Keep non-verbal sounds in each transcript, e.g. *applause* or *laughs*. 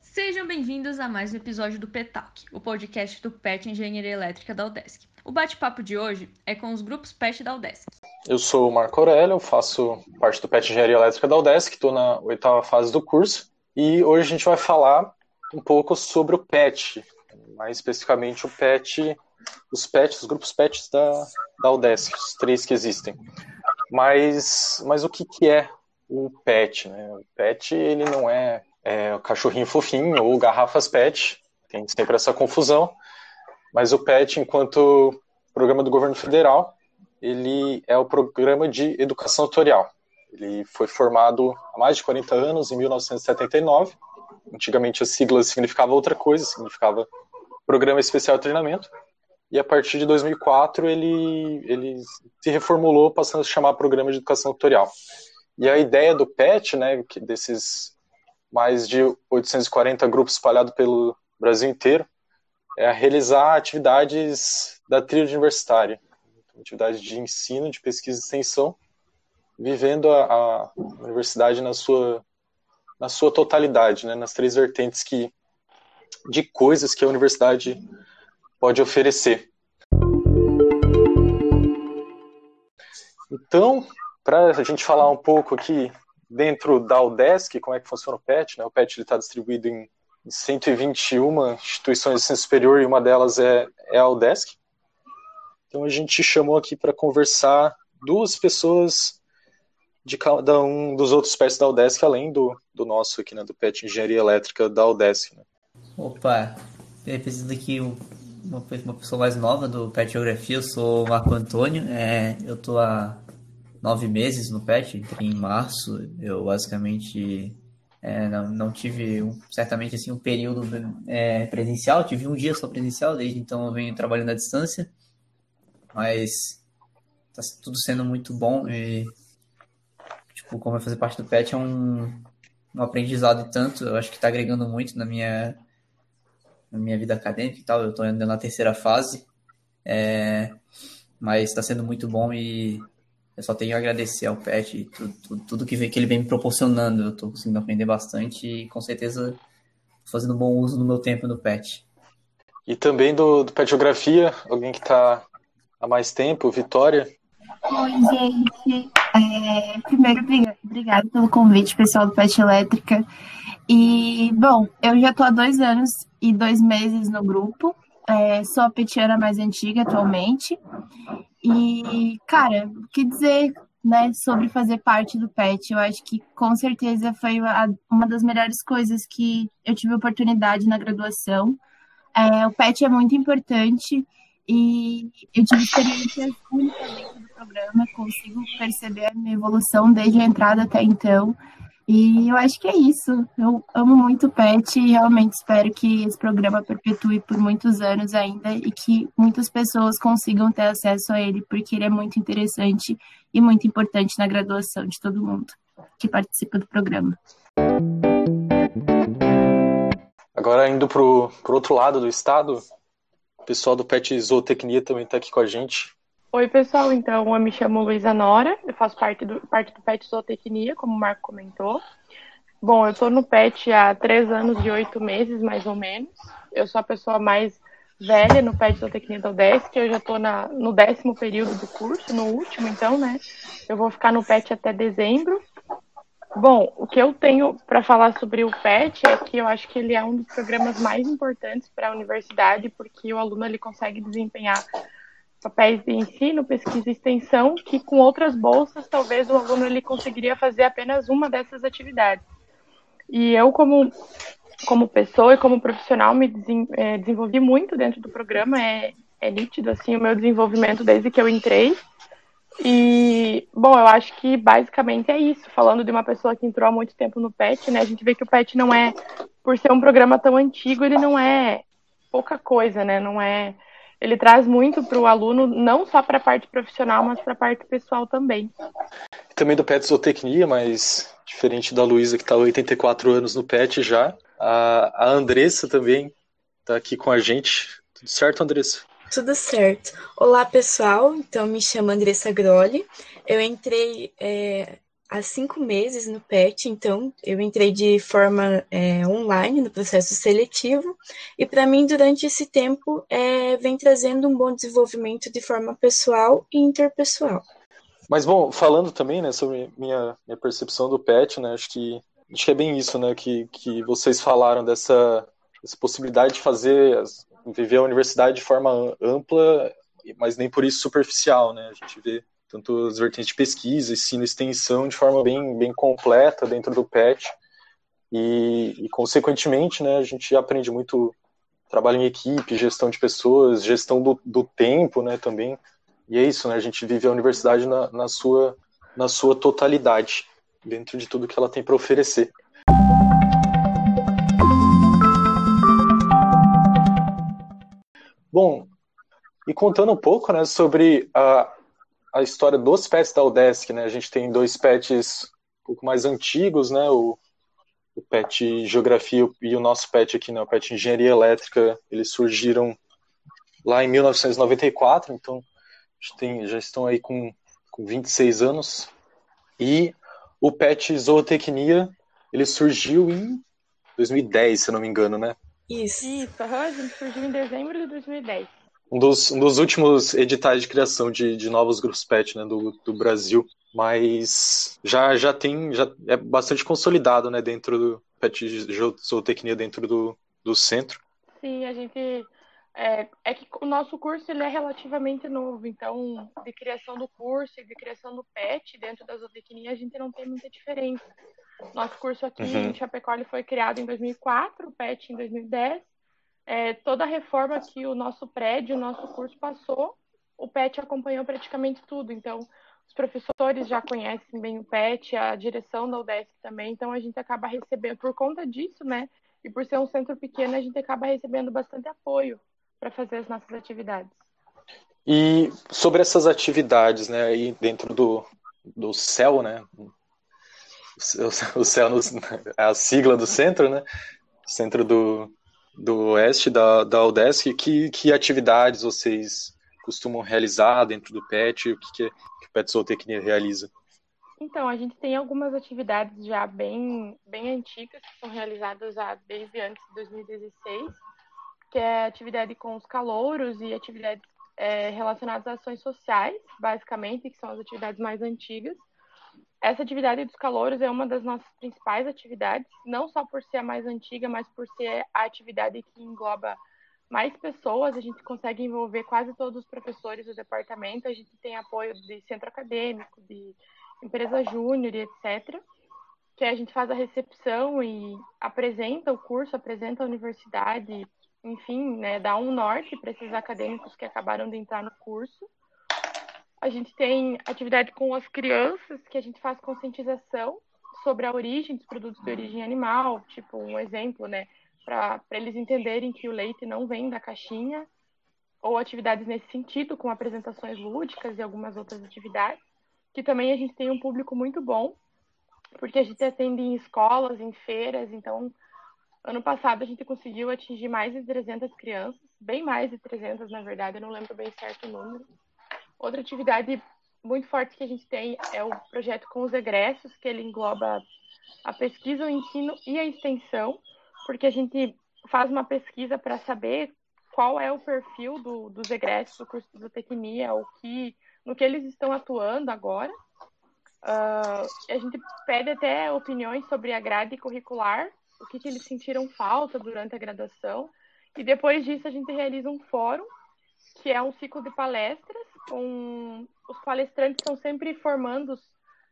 Sejam bem-vindos a mais um episódio do PETAC, o podcast do PET Engenharia Elétrica da UDESC. O bate-papo de hoje é com os grupos PET da UDESC. Eu sou o Marco Aurélio, faço parte do PET Engenharia Elétrica da UDESC, estou na oitava fase do curso, e hoje a gente vai falar um pouco sobre o PET, mais especificamente o PET, os PETs, os grupos PETs da, da UDESC, os três que existem. Mas, mas o que, que é o PET? Né? O PET ele não é é, o cachorrinho fofinho ou garrafas PET, tem sempre essa confusão, mas o PET, enquanto programa do governo federal, ele é o programa de educação tutorial. Ele foi formado há mais de 40 anos, em 1979. Antigamente a sigla significava outra coisa, significava Programa Especial de Treinamento. E a partir de 2004 ele, ele se reformulou, passando a se chamar Programa de Educação Tutorial. E a ideia do PET, né, desses mais de 840 grupos espalhados pelo Brasil inteiro, é realizar atividades da trilha universitária, atividades de ensino, de pesquisa e extensão, vivendo a, a universidade na sua, na sua totalidade, né, nas três vertentes que, de coisas que a universidade pode oferecer. Então, para a gente falar um pouco aqui dentro da UDESC, como é que funciona o PET, né? O PET está distribuído em 121 instituições de ensino superior e uma delas é, é a UDESC. Então a gente chamou aqui para conversar duas pessoas de cada um dos outros PETs da UDESC, além do, do nosso aqui, né, do PET Engenharia Elétrica da UDESC. Né? Opa, represento aqui uma, pessoa mais nova do PET Geografia, eu sou o Marco Antônio, é, eu estou há nove meses no PET, entrei em março, eu basicamente é, não, não tive um, certamente assim um período é, presencial, tive um dia só presencial, desde então eu venho trabalhando à distância, mas está tudo sendo muito bom e tipo, como é fazer parte do PET é um, um aprendizado e tanto, eu acho que está agregando muito na minha na minha vida acadêmica e tal, eu estou ainda na terceira fase, é, mas está sendo muito bom e eu só tenho a agradecer ao Pet e tudo, tudo, tudo que, vem, que ele vem me proporcionando. Eu estou conseguindo aprender bastante e com certeza fazendo bom uso do meu tempo no Pet. E também do, do Pet Geografia, alguém que está há mais tempo, Vitória. Oi, gente. É, primeiro, obrigada pelo convite, pessoal do Pet Elétrica. E, bom, eu já estou há dois anos e dois meses no grupo. É, sou a petiana mais antiga atualmente. E, cara, o que dizer né, sobre fazer parte do PET? Eu acho que com certeza foi uma das melhores coisas que eu tive oportunidade na graduação. É, o PET é muito importante e eu tive experiências únicas dentro do programa, consigo perceber a minha evolução desde a entrada até então. E eu acho que é isso. Eu amo muito o PET e realmente espero que esse programa perpetue por muitos anos ainda e que muitas pessoas consigam ter acesso a ele, porque ele é muito interessante e muito importante na graduação de todo mundo que participa do programa. Agora, indo para o outro lado do estado, o pessoal do PET Zootecnia também está aqui com a gente. Oi, pessoal. Então, eu me chamo Luísa Nora, eu faço parte do, parte do PET Zootecnia, como o Marco comentou. Bom, eu estou no PET há três anos e oito meses, mais ou menos. Eu sou a pessoa mais velha no PET Zootecnia da UDESC, eu já estou no décimo período do curso, no último, então, né? Eu vou ficar no PET até dezembro. Bom, o que eu tenho para falar sobre o PET é que eu acho que ele é um dos programas mais importantes para a universidade, porque o aluno ele consegue desempenhar papéis de ensino, pesquisa e extensão, que com outras bolsas talvez o aluno ele conseguiria fazer apenas uma dessas atividades. E eu como como pessoa e como profissional me é, desenvolvi muito dentro do programa, é, é nítido assim o meu desenvolvimento desde que eu entrei. E, bom, eu acho que basicamente é isso. Falando de uma pessoa que entrou há muito tempo no PET, né? A gente vê que o PET não é, por ser um programa tão antigo, ele não é pouca coisa, né? Não é ele traz muito para o aluno, não só para a parte profissional, mas para a parte pessoal também. Também do PET Zootecnia, mas diferente da Luísa, que está há 84 anos no PET já. A, a Andressa também está aqui com a gente. Tudo certo, Andressa? Tudo certo. Olá, pessoal. Então, me chamo Andressa Grolli. Eu entrei é, há cinco meses no PET, então eu entrei de forma é, online no processo seletivo, e para mim, durante esse tempo, é, vem trazendo um bom desenvolvimento de forma pessoal e interpessoal. Mas, bom, falando também né, sobre minha, minha percepção do PET, né, acho que, acho que é bem isso né, que, que vocês falaram dessa, dessa possibilidade de fazer, viver a universidade de forma ampla, mas nem por isso superficial. Né, a gente vê tanto as vertentes de pesquisa, ensino extensão de forma bem, bem completa dentro do PET. E, e, consequentemente, né, a gente aprende muito trabalho em equipe, gestão de pessoas, gestão do, do tempo né, também. E é isso, né, a gente vive a universidade na, na, sua, na sua totalidade, dentro de tudo que ela tem para oferecer. Bom, e contando um pouco né, sobre a, a história dos pets da Udesc, né? A gente tem dois pets um pouco mais antigos, né? O, o pet Geografia e o nosso pet aqui, né? O pet Engenharia Elétrica, eles surgiram lá em 1994, então tem, já estão aí com, com 26 anos. E o pet Zootecnia, ele surgiu em 2010, se eu não me engano, né? Isso. Isso, a gente surgiu em dezembro de 2010 um dos, um dos últimos editais de criação de, de novos grupos PET né, do, do Brasil, mas já, já tem, já é bastante consolidado né, dentro do PET Zootecnia, dentro do, do centro. Sim, a gente. É, é que o nosso curso ele é relativamente novo, então de criação do curso e de criação do PET dentro da zootecnia a gente não tem muita diferença. Nosso curso aqui uhum. em Chapecó ele foi criado em 2004, o PET em 2010, é, toda a reforma que o nosso prédio, o nosso curso passou, o PET acompanhou praticamente tudo. Então, os professores já conhecem bem o PET, a direção da UDESC também, então a gente acaba recebendo, por conta disso, né, e por ser um centro pequeno, a gente acaba recebendo bastante apoio para fazer as nossas atividades. E sobre essas atividades, né, aí dentro do, do CEL, né, o CEL é a sigla do centro, né, centro do, do Oeste, da, da UDESC, que, que atividades vocês costumam realizar dentro do PET, o que, que, que o PET Zootecnia realiza? Então, a gente tem algumas atividades já bem, bem antigas, que são realizadas desde antes de 2016, que é atividade com os calouros e atividades é, relacionadas a ações sociais, basicamente, que são as atividades mais antigas. Essa atividade dos calouros é uma das nossas principais atividades, não só por ser a mais antiga, mas por ser a atividade que engloba mais pessoas. A gente consegue envolver quase todos os professores do departamento. A gente tem apoio de centro acadêmico, de empresa júnior e etc. Que a gente faz a recepção e apresenta o curso, apresenta a universidade, enfim, né, dá um norte para esses acadêmicos que acabaram de entrar no curso. A gente tem atividade com as crianças, que a gente faz conscientização sobre a origem dos produtos de origem animal, tipo um exemplo, né, para eles entenderem que o leite não vem da caixinha, ou atividades nesse sentido, com apresentações lúdicas e algumas outras atividades, que também a gente tem um público muito bom, porque a gente atende em escolas, em feiras, então ano passado a gente conseguiu atingir mais de 300 crianças, bem mais de 300 na verdade, eu não lembro bem certo o número, Outra atividade muito forte que a gente tem é o projeto com os egressos, que ele engloba a pesquisa, o ensino e a extensão, porque a gente faz uma pesquisa para saber qual é o perfil do, dos egressos do curso de zootecnia, o que, no que eles estão atuando agora. Uh, a gente pede até opiniões sobre a grade curricular, o que, que eles sentiram falta durante a graduação. E depois disso, a gente realiza um fórum, que é um ciclo de palestras, com os palestrantes são sempre formandos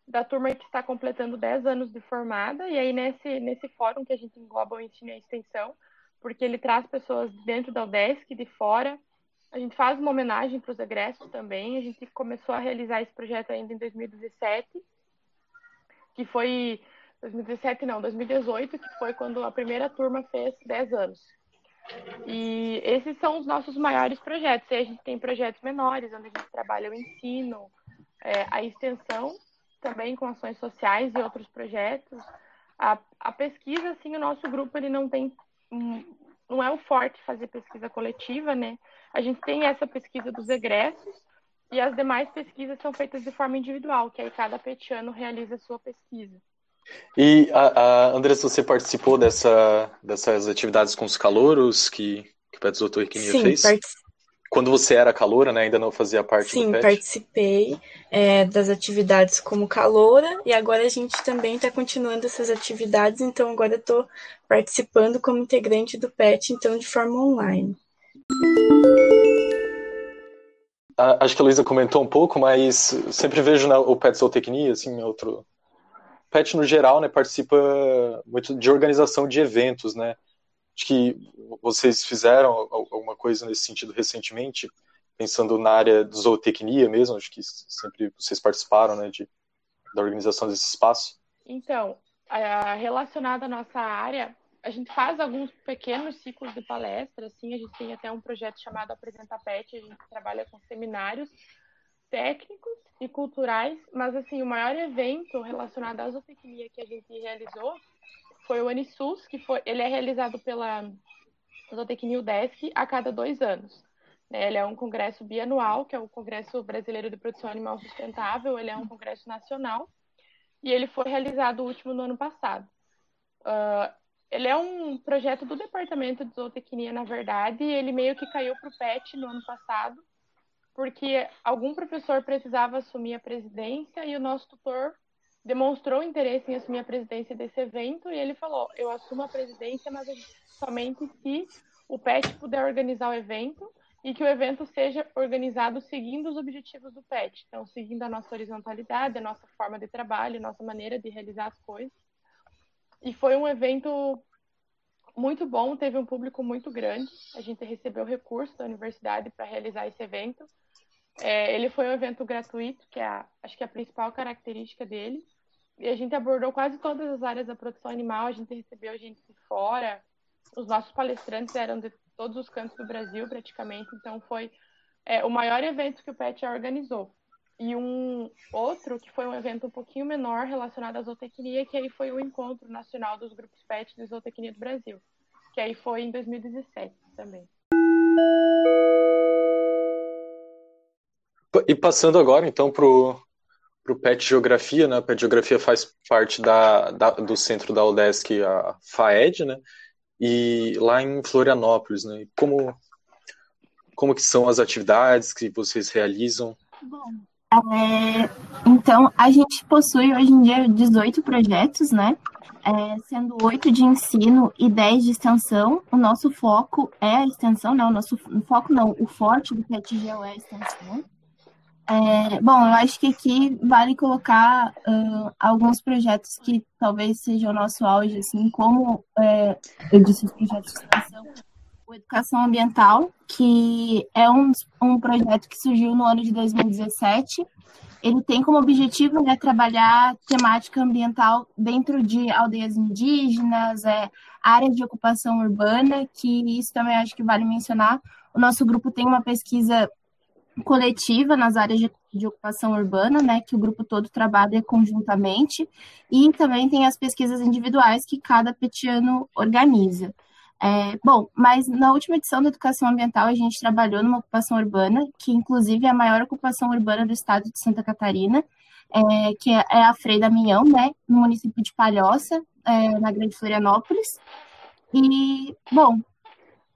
da turma que está completando 10 anos de formada, e aí nesse, nesse fórum que a gente engloba o ensino e a extensão, porque ele traz pessoas dentro da UDESC, de fora, a gente faz uma homenagem para os egressos também, a gente começou a realizar esse projeto ainda em 2017, que foi 2017 não, 2018, que foi quando a primeira turma fez 10 anos. E esses são os nossos maiores projetos. E a gente tem projetos menores, onde a gente trabalha o ensino, é, a extensão, também com ações sociais e outros projetos. A, a pesquisa, assim, o nosso grupo ele não tem não é o forte fazer pesquisa coletiva, né? A gente tem essa pesquisa dos egressos e as demais pesquisas são feitas de forma individual, que aí cada petiano realiza a sua pesquisa. E, a, a Andressa, você participou dessa, dessas atividades com os calouros que, que o Pet Zootecnia fez? Sim, Quando você era caloura, né, ainda não fazia parte Sim, do PET? Sim, participei é, das atividades como caloura e agora a gente também está continuando essas atividades, então agora estou participando como integrante do PET, então de forma online. Acho que a Luísa comentou um pouco, mas sempre vejo na, o PET Zootecnia, assim, outro, PET no geral, né, participa muito de organização de eventos, né? Acho que vocês fizeram alguma coisa nesse sentido recentemente, pensando na área de zootecnia mesmo, acho que sempre vocês participaram, né, de, da organização desse espaço. Então, relacionada à nossa área, a gente faz alguns pequenos ciclos de palestra, assim, a gente tem até um projeto chamado Apresenta PET, a gente trabalha com seminários técnicos e culturais, mas assim, o maior evento relacionado à zootecnia que a gente realizou foi o Anisus, que foi, ele é realizado pela Zootecnia UDESC a cada dois anos. Né? Ele é um congresso bianual, que é o Congresso Brasileiro de Produção Animal Sustentável, ele é um congresso nacional, e ele foi realizado o último no ano passado. Uh, ele é um projeto do Departamento de Zootecnia, na verdade, e ele meio que caiu para o PET no ano passado, porque algum professor precisava assumir a presidência e o nosso tutor demonstrou interesse em assumir a presidência desse evento e ele falou: Eu assumo a presidência, mas somente se o PET puder organizar o evento e que o evento seja organizado seguindo os objetivos do PET. Então, seguindo a nossa horizontalidade, a nossa forma de trabalho, a nossa maneira de realizar as coisas. E foi um evento muito bom, teve um público muito grande. A gente recebeu recursos da universidade para realizar esse evento. É, ele foi um evento gratuito, que é a, acho que é a principal característica dele. E a gente abordou quase todas as áreas da produção animal, a gente recebeu gente de fora. Os nossos palestrantes eram de todos os cantos do Brasil, praticamente. Então, foi é, o maior evento que o PET organizou. E um outro, que foi um evento um pouquinho menor relacionado à zootecnia, que aí foi o Encontro Nacional dos Grupos PET de Zootecnia do Brasil, que aí foi em 2017 também. E passando agora, então, para o PET Geografia, né? A PET Geografia faz parte da, da, do centro da UDESC, a FAED, né? E lá em Florianópolis, né? Como, como que são as atividades que vocês realizam? Bom, é, então, a gente possui hoje em dia 18 projetos, né? É, sendo oito de ensino e 10 de extensão. O nosso foco é a extensão, não, o nosso foco não, o forte do PetGeo é a extensão. É, bom, eu acho que aqui vale colocar uh, alguns projetos que talvez sejam o nosso auge, assim, como é, eu disse, os projetos de extensão, Educação Ambiental, que é um, um projeto que surgiu no ano de 2017. Ele tem como objetivo né, trabalhar temática ambiental dentro de aldeias indígenas, é, áreas de ocupação urbana, que isso também acho que vale mencionar. O nosso grupo tem uma pesquisa coletiva nas áreas de, de, ocupação urbana, né, que o grupo todo trabalha conjuntamente, e também tem as pesquisas individuais que cada petiano organiza. É, bom, mas na última edição da Educação Ambiental a gente trabalhou numa ocupação urbana, que inclusive é a maior ocupação urbana do estado de Santa Catarina, é, que é, é a Frei Damião, né, no município de Palhoça, é, na Grande Florianópolis. E, bom,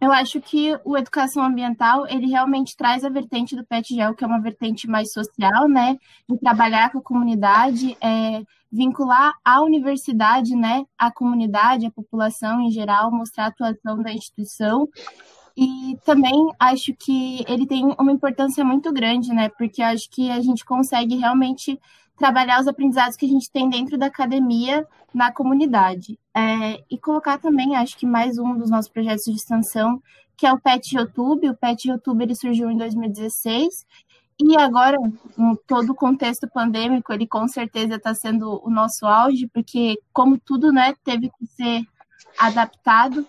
eu acho que o educação ambiental, ele realmente traz a vertente do PETGEL, que é uma vertente mais social, né, de trabalhar com a comunidade, é, vincular a universidade, né, a comunidade, a população em geral, mostrar a atuação da instituição. E também acho que ele tem uma importância muito grande, né, porque acho que a gente consegue realmente trabalhar os aprendizados que a gente tem dentro da academia na comunidade. É, e colocar também, acho que mais um dos nossos projetos de extensão, que é o PET YouTube. O PET YouTube ele surgiu em 2016 e agora, em todo o contexto pandêmico, ele com certeza está sendo o nosso auge, porque como tudo né, teve que ser adaptado,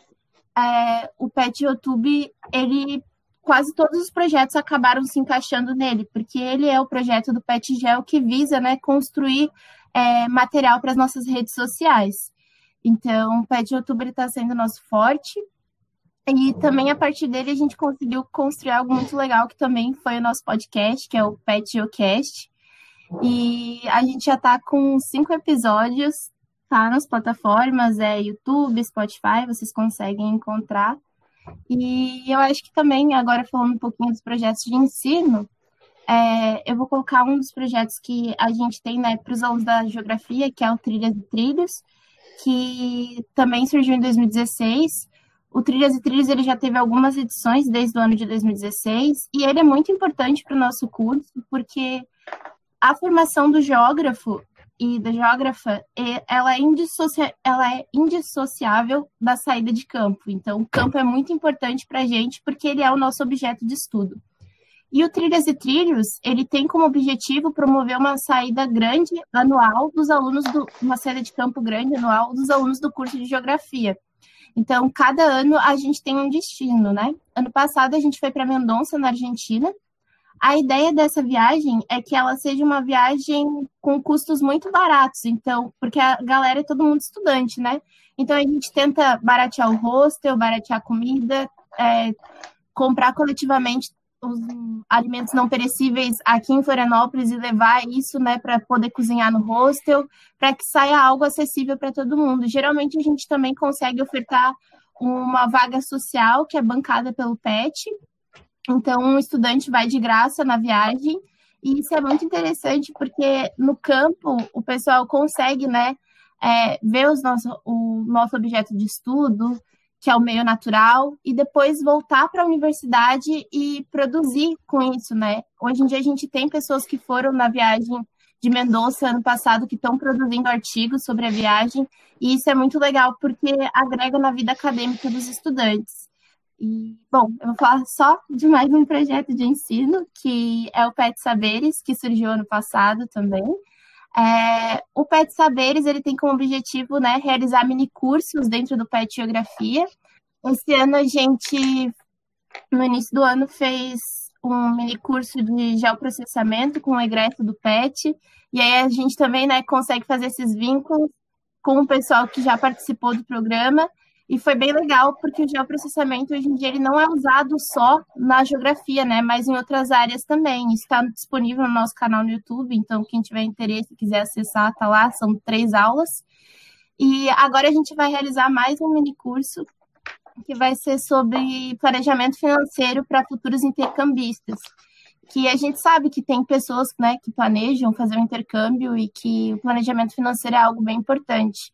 é, o PET YouTube ele quase todos os projetos acabaram se encaixando nele, porque ele é o projeto do PetGel que visa né, construir é, material para as nossas redes sociais. Então, o Pet Youtuber está sendo nosso forte. E também a partir dele a gente conseguiu construir algo muito legal que também foi o nosso podcast, que é o Pet Geocast. E a gente já está com cinco episódios, tá nas plataformas, é YouTube, Spotify, vocês conseguem encontrar. E eu acho que também, agora falando um pouquinho dos projetos de ensino, é, eu vou colocar um dos projetos que a gente tem né, para os alunos da geografia, que é o Trilhas e Trilhos, que também surgiu em 2016. O Trilhas e Trilhos ele já teve algumas edições desde o ano de 2016 e ele é muito importante para o nosso curso porque a formação do geógrafo e da geógrafa ela é, ela é indissociável da saída de campo. Então, o campo é muito importante para a gente porque ele é o nosso objeto de estudo. E o Trilhas e Trilhos, ele tem como objetivo promover uma saída grande anual dos alunos do uma saída de campo grande anual dos alunos do curso de geografia. Então, cada ano a gente tem um destino, né? Ano passado a gente foi para Mendonça, na Argentina. A ideia dessa viagem é que ela seja uma viagem com custos muito baratos, então, porque a galera é todo mundo estudante, né? Então a gente tenta baratear o hostel, baratear a comida, é, comprar coletivamente os alimentos não perecíveis aqui em Florianópolis e levar isso, né, para poder cozinhar no hostel, para que saia algo acessível para todo mundo. Geralmente a gente também consegue ofertar uma vaga social que é bancada pelo PET. Então, um estudante vai de graça na viagem, e isso é muito interessante porque no campo o pessoal consegue, né, é, ver os nosso, o nosso objeto de estudo, que é o meio natural, e depois voltar para a universidade e produzir com isso, né? Hoje em dia a gente tem pessoas que foram na viagem de Mendonça ano passado que estão produzindo artigos sobre a viagem, e isso é muito legal porque agrega na vida acadêmica dos estudantes. E, bom, eu vou falar só de mais um projeto de ensino, que é o PET Saberes, que surgiu ano passado também. É, o PET Saberes ele tem como objetivo né, realizar mini cursos dentro do PET Geografia. Esse ano a gente, no início do ano, fez um mini curso de geoprocessamento com o egresso do PET, e aí a gente também né, consegue fazer esses vínculos com o pessoal que já participou do programa e foi bem legal, porque o geoprocessamento hoje em dia ele não é usado só na geografia, né? Mas em outras áreas também. Está disponível no nosso canal no YouTube, então quem tiver interesse quiser acessar, tá lá, são três aulas. E agora a gente vai realizar mais um mini curso que vai ser sobre planejamento financeiro para futuros intercambistas. Que a gente sabe que tem pessoas né, que planejam fazer um intercâmbio e que o planejamento financeiro é algo bem importante.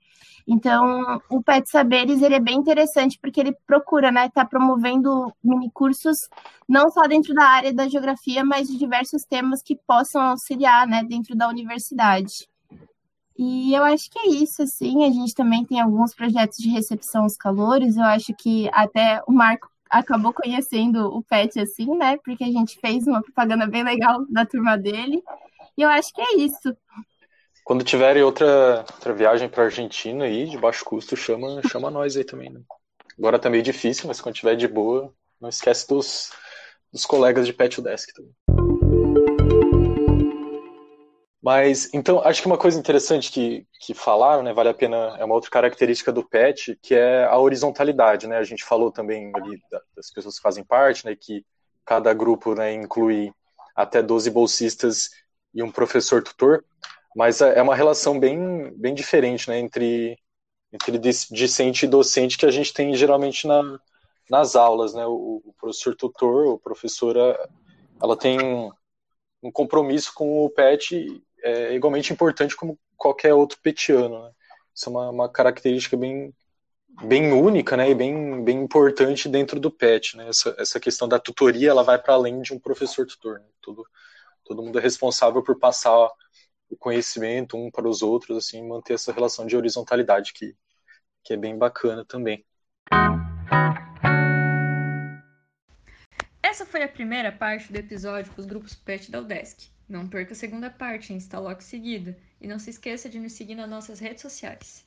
Então, o PET Saberes ele é bem interessante porque ele procura, né, estar tá promovendo mini cursos não só dentro da área da geografia, mas de diversos temas que possam auxiliar, né, dentro da universidade. E eu acho que é isso, assim. A gente também tem alguns projetos de recepção aos calores. Eu acho que até o Marco acabou conhecendo o PET assim, né? Porque a gente fez uma propaganda bem legal da turma dele. E eu acho que é isso. Quando tiverem outra, outra viagem para Argentina aí, de baixo custo, chama, *laughs* chama nós aí também, né? Agora tá meio difícil, mas quando tiver de boa, não esquece dos, dos colegas de Pet Desk também. Mas, então, acho que uma coisa interessante que, que falaram, né, vale a pena, é uma outra característica do PET, que é a horizontalidade, né? A gente falou também ali das pessoas que fazem parte, né, que cada grupo, né, inclui até 12 bolsistas e um professor tutor. Mas é, é uma relação bem, bem diferente né, entre, entre discente e docente que a gente tem geralmente na, nas aulas. Né? O, o professor tutor, ou professora, ela tem um compromisso com o PET é, igualmente importante como qualquer outro petiano. Né? Isso é uma, uma característica bem, bem única né, e bem, bem importante dentro do PET. Né? Essa, essa questão da tutoria ela vai para além de um professor tutor. Né? Todo, todo mundo é responsável por passar o conhecimento um para os outros, assim, manter essa relação de horizontalidade que, que é bem bacana também. Essa foi a primeira parte do episódio com os grupos PET da UDESC. Não perca a segunda parte, está logo seguida. E não se esqueça de nos seguir nas nossas redes sociais.